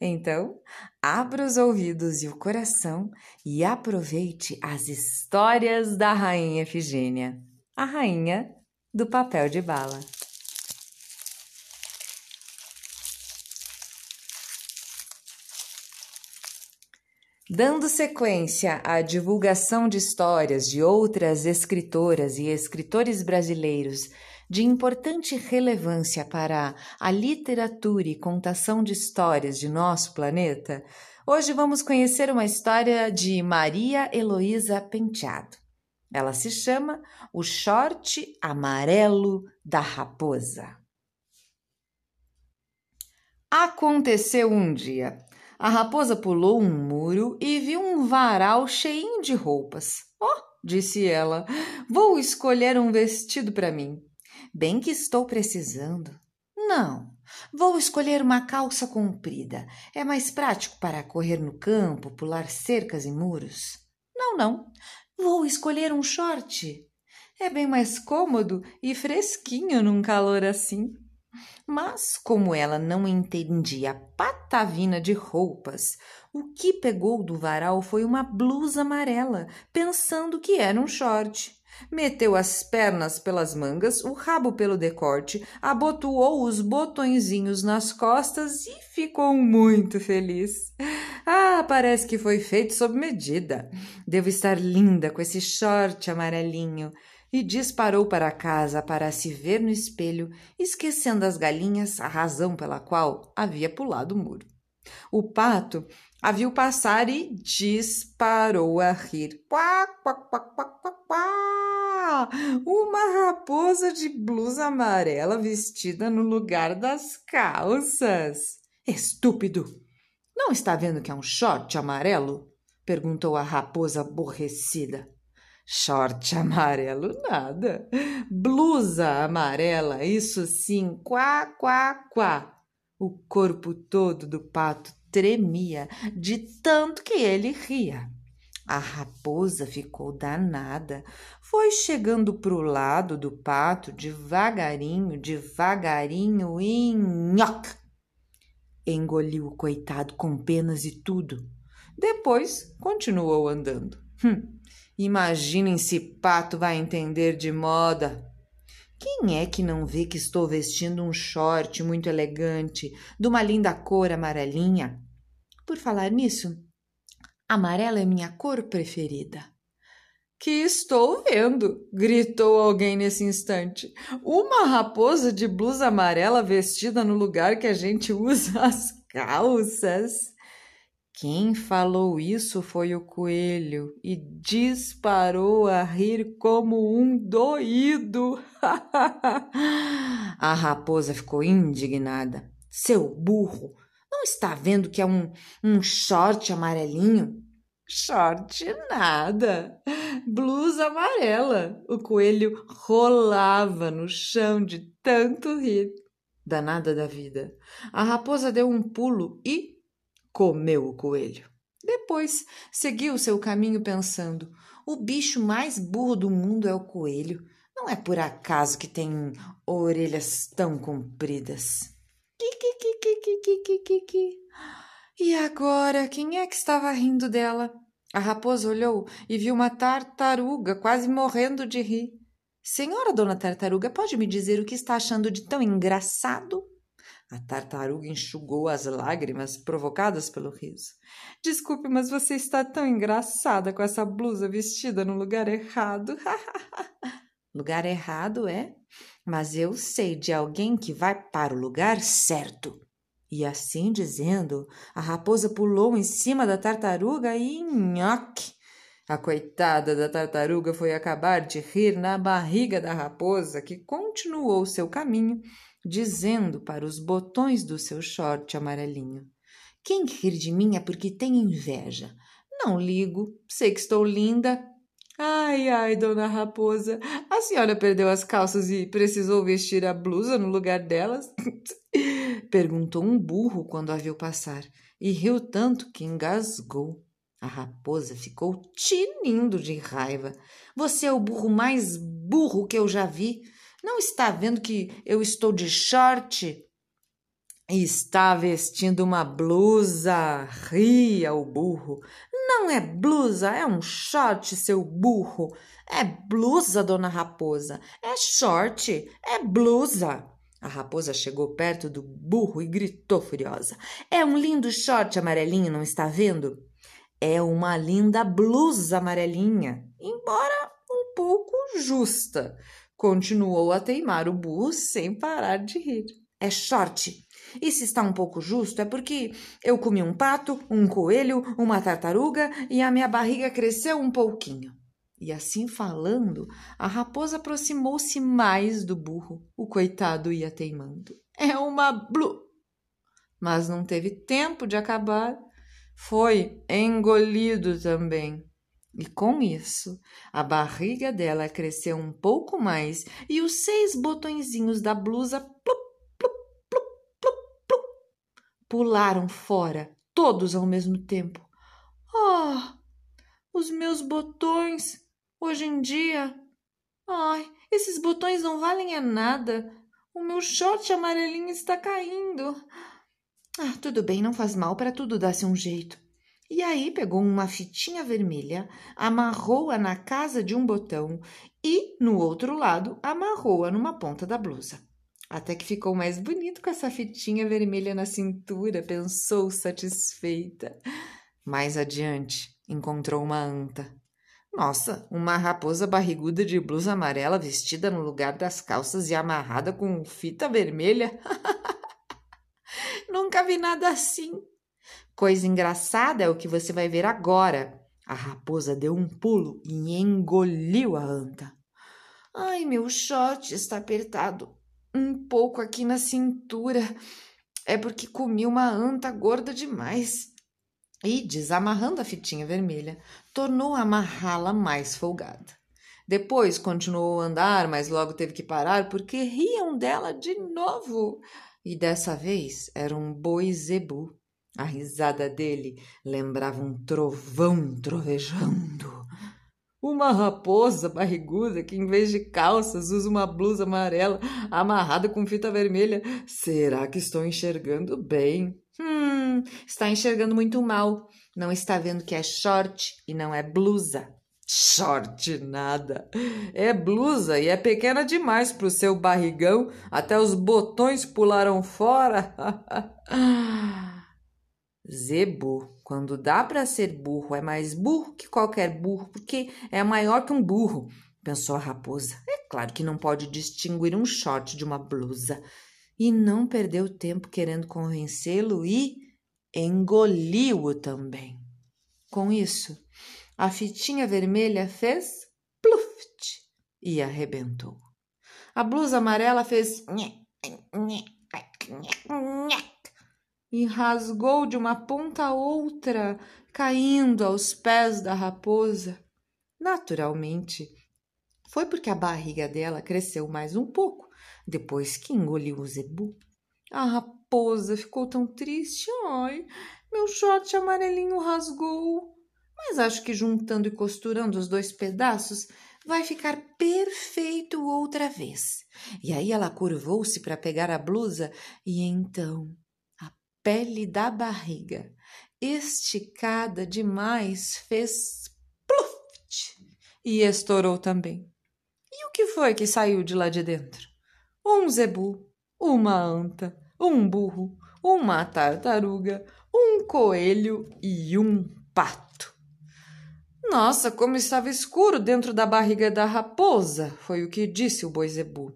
Então, abra os ouvidos e o coração e aproveite as histórias da Rainha Efigênia, a rainha do papel de bala. Dando sequência à divulgação de histórias de outras escritoras e escritores brasileiros de importante relevância para a literatura e contação de histórias de nosso planeta, hoje vamos conhecer uma história de Maria Heloísa Penteado. Ela se chama O Short Amarelo da Raposa. Aconteceu um dia. A raposa pulou um muro e viu um varal cheinho de roupas. Oh, disse ela, vou escolher um vestido para mim. Bem que estou precisando. Não, vou escolher uma calça comprida. É mais prático para correr no campo, pular cercas e muros. Não, não. Vou escolher um short. É bem mais cômodo e fresquinho num calor assim. Mas, como ela não entendia patavina de roupas, o que pegou do varal foi uma blusa amarela, pensando que era um short. Meteu as pernas pelas mangas, o rabo pelo decote, abotoou os botõezinhos nas costas e ficou muito feliz. Ah, parece que foi feito sob medida. Devo estar linda com esse short amarelinho. E disparou para casa para se ver no espelho, esquecendo as galinhas, a razão pela qual havia pulado o muro. O pato a viu passar e disparou a rir. Quá, quá, quá, quá, quá, quá. Uma raposa de blusa amarela vestida no lugar das calças. Estúpido! Não está vendo que é um short amarelo? perguntou a raposa aborrecida. Short amarelo, nada. Blusa amarela, isso sim, quá, quá, quá. O corpo todo do pato tremia de tanto que ele ria. A raposa ficou danada, foi chegando para o lado do pato devagarinho, devagarinho e nhoc! Engoliu o coitado com penas e tudo. Depois continuou andando. Hum, imaginem se pato vai entender de moda. Quem é que não vê que estou vestindo um short muito elegante, de uma linda cor amarelinha? Por falar nisso, amarela é minha cor preferida. Que estou vendo! gritou alguém nesse instante. Uma raposa de blusa amarela vestida no lugar que a gente usa as calças. Quem falou isso foi o coelho e disparou a rir como um doído. a raposa ficou indignada. Seu burro, não está vendo que é um, um short amarelinho? Short nada, blusa amarela. O coelho rolava no chão de tanto rir. Danada da vida. A raposa deu um pulo e comeu o coelho. Depois seguiu seu caminho pensando: o bicho mais burro do mundo é o coelho. Não é por acaso que tem orelhas tão compridas. E agora, quem é que estava rindo dela? A raposa olhou e viu uma tartaruga quase morrendo de rir. Senhora dona tartaruga, pode me dizer o que está achando de tão engraçado? A tartaruga enxugou as lágrimas provocadas pelo riso. Desculpe, mas você está tão engraçada com essa blusa vestida no lugar errado. lugar errado, é? Mas eu sei de alguém que vai para o lugar certo. E assim dizendo, a raposa pulou em cima da tartaruga e nhoque! A coitada da tartaruga foi acabar de rir na barriga da raposa, que continuou seu caminho dizendo para os botões do seu short amarelinho: Quem rir de mim é porque tem inveja. Não ligo, sei que estou linda. Ai, ai, dona Raposa, a senhora perdeu as calças e precisou vestir a blusa no lugar delas? Perguntou um burro quando a viu passar e riu tanto que engasgou. A raposa ficou tinindo de raiva. Você é o burro mais burro que eu já vi. Não está vendo que eu estou de short? Está vestindo uma blusa, ria o burro. Não é blusa, é um short, seu burro. É blusa, dona raposa. É short, é blusa. A raposa chegou perto do burro e gritou furiosa: É um lindo short amarelinho, não está vendo? É uma linda blusa amarelinha, embora um pouco justa. Continuou a teimar o burro sem parar de rir. É short. E se está um pouco justo é porque eu comi um pato, um coelho, uma tartaruga e a minha barriga cresceu um pouquinho. E assim falando, a raposa aproximou-se mais do burro. O coitado ia teimando. É uma blu. Mas não teve tempo de acabar. Foi engolido também. E com isso, a barriga dela cresceu um pouco mais e os seis botõezinhos da blusa plup, plup, plup, plup, plup, pularam fora, todos ao mesmo tempo. Oh, os meus botões! Hoje em dia, ai, esses botões não valem a nada. O meu short amarelinho está caindo. Ah, tudo bem, não faz mal, para tudo dar-se um jeito. E aí pegou uma fitinha vermelha, amarrou-a na casa de um botão e, no outro lado, amarrou-a numa ponta da blusa. Até que ficou mais bonito com essa fitinha vermelha na cintura, pensou satisfeita. Mais adiante, encontrou uma anta. Nossa, uma raposa barriguda de blusa amarela vestida no lugar das calças e amarrada com fita vermelha? Nunca vi nada assim. Coisa engraçada é o que você vai ver agora. A raposa deu um pulo e engoliu a anta. Ai, meu short está apertado um pouco aqui na cintura. É porque comi uma anta gorda demais. E, desamarrando a fitinha vermelha, tornou a amarrá-la mais folgada. Depois continuou a andar, mas logo teve que parar porque riam dela de novo. E dessa vez era um boi zebu. A risada dele lembrava um trovão trovejando. Uma raposa barriguda que, em vez de calças, usa uma blusa amarela amarrada com fita vermelha. Será que estou enxergando bem? Está enxergando muito mal. Não está vendo que é short e não é blusa. Short nada. É blusa e é pequena demais para o seu barrigão. Até os botões pularam fora. Zebu, quando dá para ser burro, é mais burro que qualquer burro, porque é maior que um burro, pensou a raposa. É claro que não pode distinguir um short de uma blusa. E não perdeu tempo querendo convencê-lo e engoliu-o também. Com isso, a fitinha vermelha fez pluft e arrebentou. A blusa amarela fez e rasgou de uma ponta a outra, caindo aos pés da raposa. Naturalmente, foi porque a barriga dela cresceu mais um pouco depois que engoliu o zebu. A raposa ficou tão triste. Ai, meu short amarelinho rasgou. Mas acho que juntando e costurando os dois pedaços vai ficar perfeito outra vez. E aí ela curvou-se para pegar a blusa e então pele da barriga, esticada demais, fez pluft e estourou também. E o que foi que saiu de lá de dentro? Um zebu, uma anta, um burro, uma tartaruga, um coelho e um pato. Nossa, como estava escuro dentro da barriga da raposa, foi o que disse o boi zebu.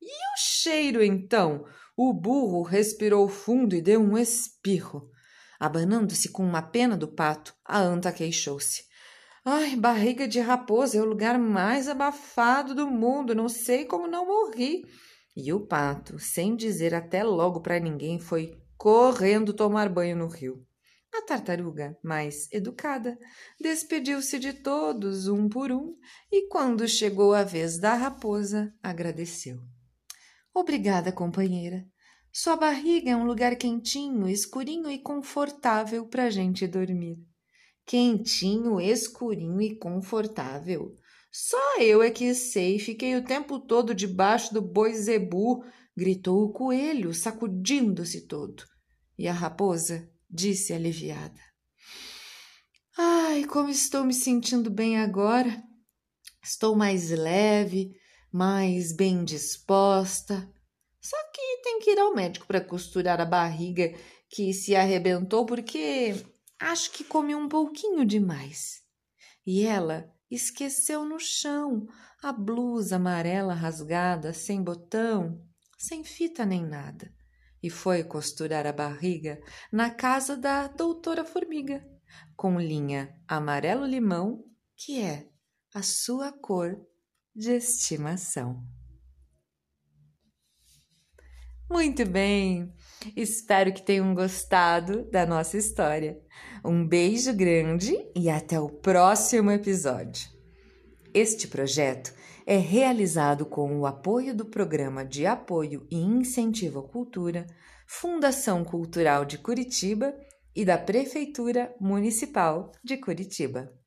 E o cheiro, então? O burro respirou fundo e deu um espirro. Abanando-se com uma pena do pato, a anta queixou-se. Ai, barriga de raposa é o lugar mais abafado do mundo, não sei como não morri. E o pato, sem dizer até logo para ninguém, foi correndo tomar banho no rio. A tartaruga, mais educada, despediu-se de todos um por um e, quando chegou a vez da raposa, agradeceu. Obrigada, companheira. Sua barriga é um lugar quentinho, escurinho e confortável para a gente dormir. Quentinho, escurinho e confortável. Só eu é que sei, fiquei o tempo todo debaixo do boi zebu, gritou o coelho, sacudindo-se todo. E a raposa disse aliviada. Ai, como estou me sentindo bem agora! Estou mais leve, mais bem disposta. Só que tem que ir ao médico para costurar a barriga que se arrebentou porque acho que comi um pouquinho demais. E ela esqueceu no chão a blusa amarela rasgada, sem botão, sem fita nem nada e foi costurar a barriga na casa da doutora Formiga, com linha amarelo-limão, que é a sua cor de estimação. Muito bem! Espero que tenham gostado da nossa história. Um beijo grande e até o próximo episódio. Este projeto é realizado com o apoio do Programa de Apoio e Incentivo à Cultura, Fundação Cultural de Curitiba e da Prefeitura Municipal de Curitiba.